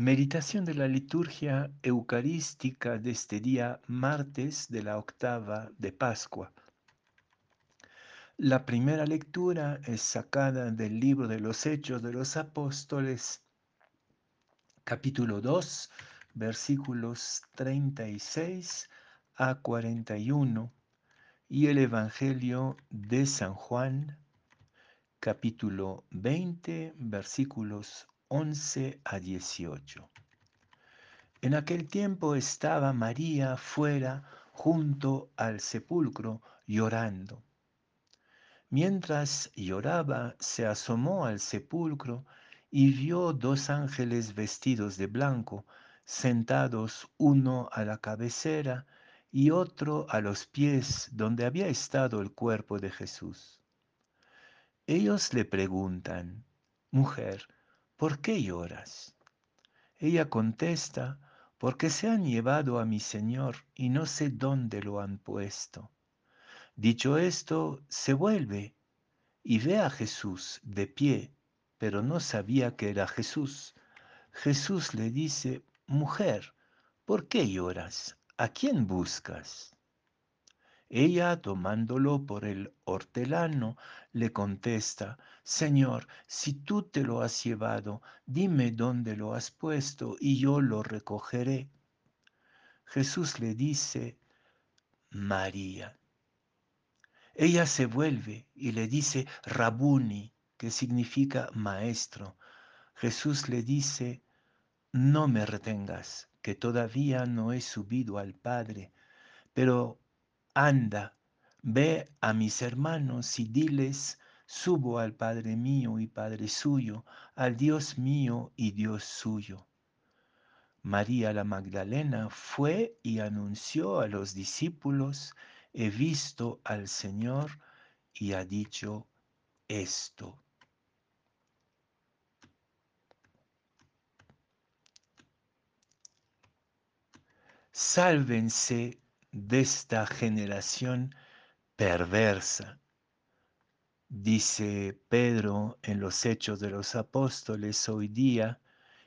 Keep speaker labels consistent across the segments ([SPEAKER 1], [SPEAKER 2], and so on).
[SPEAKER 1] Meditación de la liturgia eucarística de este día martes de la octava de Pascua. La primera lectura es sacada del libro de los Hechos de los Apóstoles, capítulo 2, versículos 36 a 41, y el Evangelio de San Juan, capítulo 20, versículos 11 a 18. En aquel tiempo estaba María fuera junto al sepulcro llorando. Mientras lloraba, se asomó al sepulcro y vio dos ángeles vestidos de blanco, sentados uno a la cabecera y otro a los pies donde había estado el cuerpo de Jesús. Ellos le preguntan, Mujer, ¿por qué lloras? Ella contesta, porque se han llevado a mi Señor y no sé dónde lo han puesto. Dicho esto, se vuelve y ve a Jesús de pie, pero no sabía que era Jesús. Jesús le dice, Mujer, ¿por qué lloras? ¿A quién buscas? Ella, tomándolo por el hortelano, le contesta, Señor, si tú te lo has llevado, dime dónde lo has puesto y yo lo recogeré. Jesús le dice, María. Ella se vuelve y le dice, Rabuni, que significa maestro. Jesús le dice, no me retengas, que todavía no he subido al Padre, pero Anda, ve a mis hermanos y diles, subo al Padre mío y Padre suyo, al Dios mío y Dios suyo. María la Magdalena fue y anunció a los discípulos, he visto al Señor y ha dicho esto. Sálvense de esta generación perversa. Dice Pedro en los Hechos de los Apóstoles hoy día,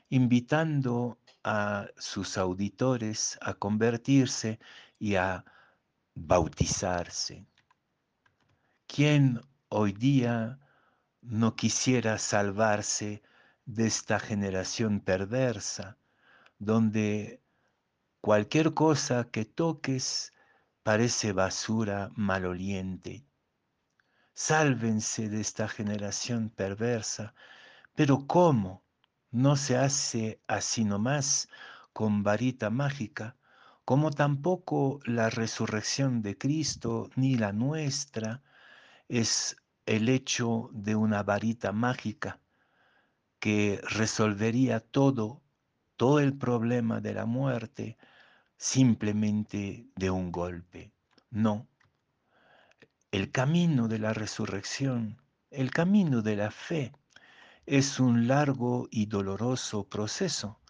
[SPEAKER 1] invitando a sus auditores a convertirse y a bautizarse. ¿Quién hoy día no quisiera salvarse de esta generación perversa, donde Cualquier cosa que toques parece basura maloliente. Sálvense de esta generación perversa, pero ¿cómo? No se hace así nomás con varita mágica, como tampoco la resurrección de Cristo ni la nuestra es el hecho de una varita mágica que resolvería todo, todo el problema de la muerte, simplemente de un golpe. No. El camino de la resurrección, el camino de la fe, es un largo y doloroso proceso,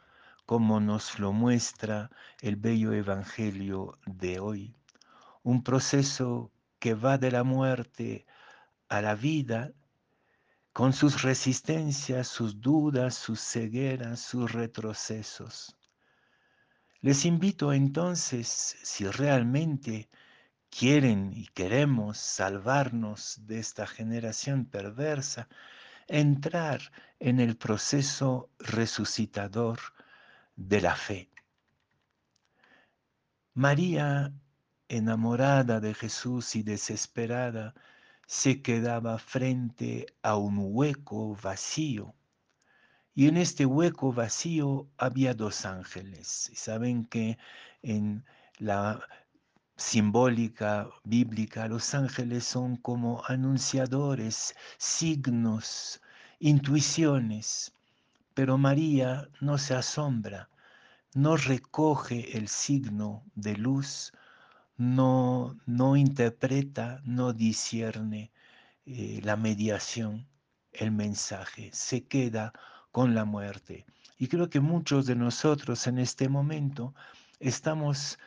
[SPEAKER 1] como nos lo muestra el bello Evangelio de hoy. Un proceso que va de la muerte a la vida, con sus resistencias, sus dudas, sus cegueras, sus retrocesos. Les invito entonces, si realmente quieren y queremos salvarnos de esta generación perversa, entrar en el proceso resucitador de la fe. María, enamorada de Jesús y desesperada, se quedaba frente a un hueco vacío y en este hueco vacío había dos ángeles. Saben que en la simbólica bíblica los ángeles son como anunciadores, signos, intuiciones. Pero María no se asombra, no recoge el signo de luz, no, no interpreta, no discierne eh, la mediación, el mensaje, se queda con la muerte. Y creo que muchos de nosotros en este momento estamos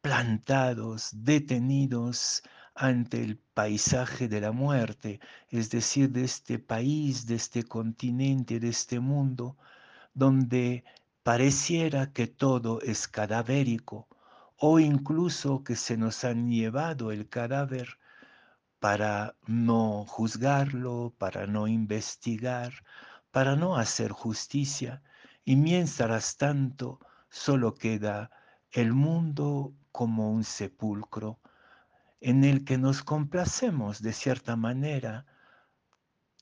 [SPEAKER 1] plantados, detenidos ante el paisaje de la muerte, es decir, de este país, de este continente, de este mundo, donde pareciera que todo es cadavérico o incluso que se nos han llevado el cadáver para no juzgarlo, para no investigar, para no hacer justicia, y mientras tanto solo queda el mundo como un sepulcro en el que nos complacemos de cierta manera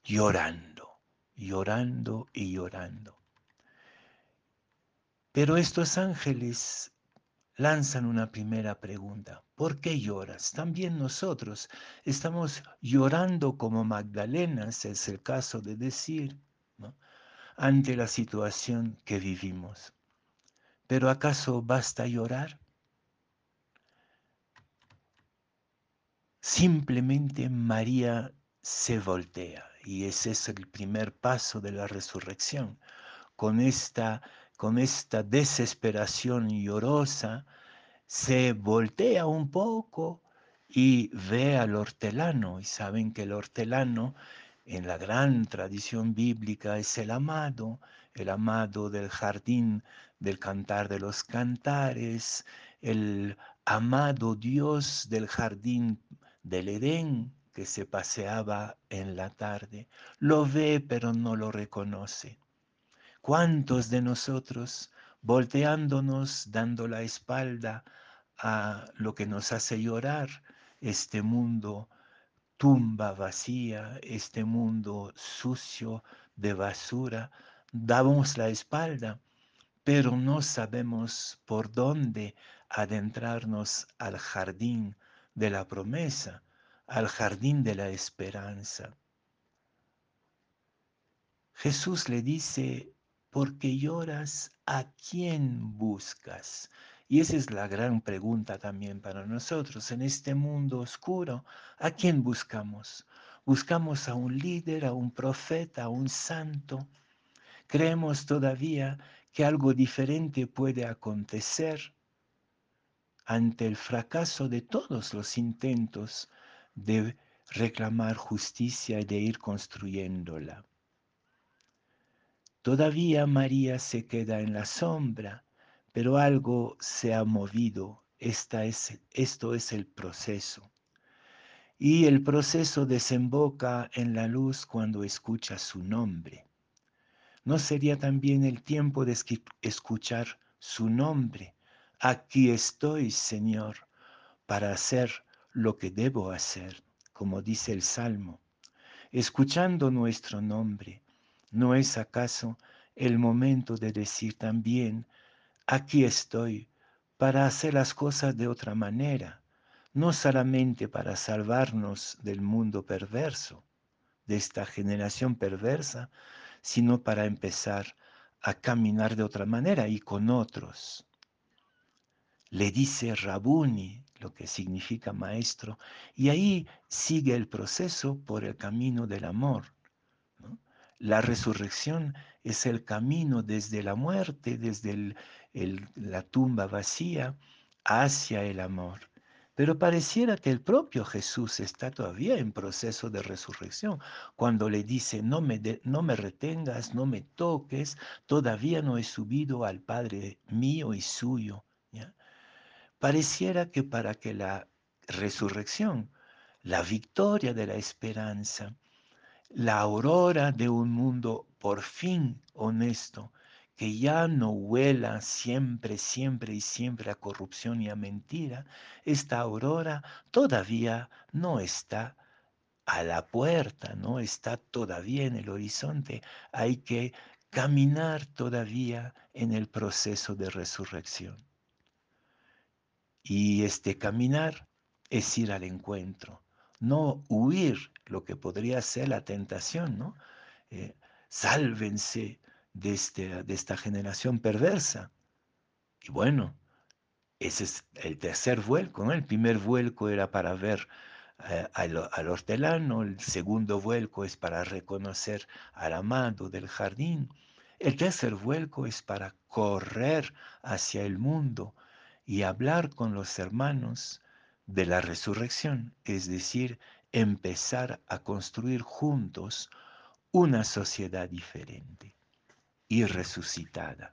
[SPEAKER 1] llorando, llorando y llorando. Pero estos ángeles lanzan una primera pregunta. ¿Por qué lloras? También nosotros estamos llorando como Magdalenas, es el caso de decir, ante la situación que vivimos. Pero ¿acaso basta llorar? Simplemente María se voltea y ese es el primer paso de la resurrección. Con esta, con esta desesperación llorosa, se voltea un poco y ve al hortelano y saben que el hortelano en la gran tradición bíblica es el amado, el amado del jardín del cantar de los cantares, el amado Dios del jardín del Edén que se paseaba en la tarde. Lo ve pero no lo reconoce. ¿Cuántos de nosotros, volteándonos, dando la espalda a lo que nos hace llorar, este mundo tumba vacía, este mundo sucio de basura, damos la espalda, pero no sabemos por dónde adentrarnos al jardín de la promesa, al jardín de la esperanza. Jesús le dice, ¿por qué lloras? ¿A quién buscas? Y esa es la gran pregunta también para nosotros. En este mundo oscuro, ¿a quién buscamos? ¿Buscamos a un líder, a un profeta, a un santo? ¿Creemos todavía que algo diferente puede acontecer ante el fracaso de todos los intentos de reclamar justicia y de ir construyéndola? Todavía María se queda en la sombra pero algo se ha movido. Esta es, esto es el proceso. Y el proceso desemboca en la luz cuando escucha su nombre. ¿No sería también el tiempo de escuchar su nombre? Aquí estoy, Señor, para hacer lo que debo hacer, como dice el Salmo. Escuchando nuestro nombre, ¿no es acaso el momento de decir también, aquí estoy para hacer las cosas de otra manera, no solamente para salvarnos del mundo perverso, de esta generación perversa, sino para empezar a caminar de otra manera y con otros. Le dice Rabuni, lo que significa maestro, y ahí sigue el proceso por el camino del amor. La resurrección es el camino desde la muerte, desde la tumba vacía, hacia el amor. Pero pareciera que el propio Jesús está todavía en proceso de resurrección. Cuando le dice, no me, no me retengas, no me toques, todavía no he subido al Padre mío y suyo. Pareciera que para que la resurrección, la victoria de la esperanza, la aurora de un mundo por fin honesto, que ya no huela siempre, siempre y siempre a corrupción y a mentira, esta aurora todavía no está a la puerta, no está todavía en el horizonte. Hay que caminar todavía en el proceso de resurrección. Y este caminar es ir al encuentro, no huir lo que podría ser la tentación, ¿no? Eh, sálvense de, este, de esta generación perversa. Y bueno, ese es el tercer vuelco, ¿no? El primer vuelco era para ver eh, al, al, hortelano, el segundo vuelco es para reconocer al amado del jardín, el tercer vuelco es para correr hacia el mundo y hablar con los hermanos de la resurrección, es decir, empezar a construir juntos una sociedad diferente y resucitada.